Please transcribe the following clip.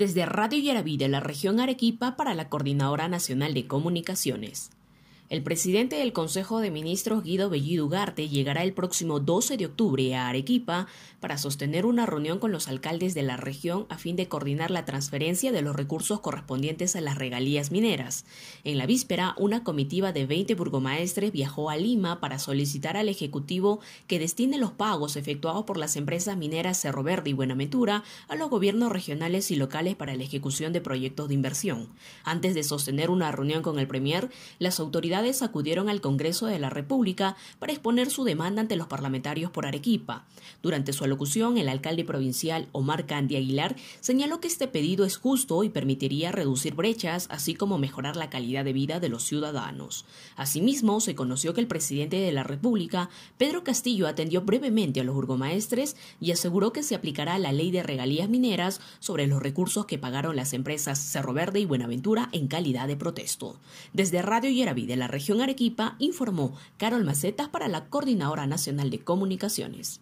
desde Radio Yaraví de la región Arequipa para la Coordinadora Nacional de Comunicaciones. El presidente del Consejo de Ministros, Guido Bellido Ugarte, llegará el próximo 12 de octubre a Arequipa para sostener una reunión con los alcaldes de la región a fin de coordinar la transferencia de los recursos correspondientes a las regalías mineras. En la víspera, una comitiva de 20 burgomaestres viajó a Lima para solicitar al Ejecutivo que destine los pagos efectuados por las empresas mineras Cerro Verde y Buenaventura a los gobiernos regionales y locales para la ejecución de proyectos de inversión. Antes de sostener una reunión con el Premier, las acudieron al Congreso de la República para exponer su demanda ante los parlamentarios por Arequipa. Durante su alocución, el alcalde provincial Omar Candy Aguilar señaló que este pedido es justo y permitiría reducir brechas, así como mejorar la calidad de vida de los ciudadanos. Asimismo, se conoció que el presidente de la República, Pedro Castillo, atendió brevemente a los burgomaestres y aseguró que se aplicará la ley de regalías mineras sobre los recursos que pagaron las empresas Cerro Verde y Buenaventura en calidad de protesto. Desde Radio Yeraví de la región Arequipa, informó Carol Macetas para la Coordinadora Nacional de Comunicaciones.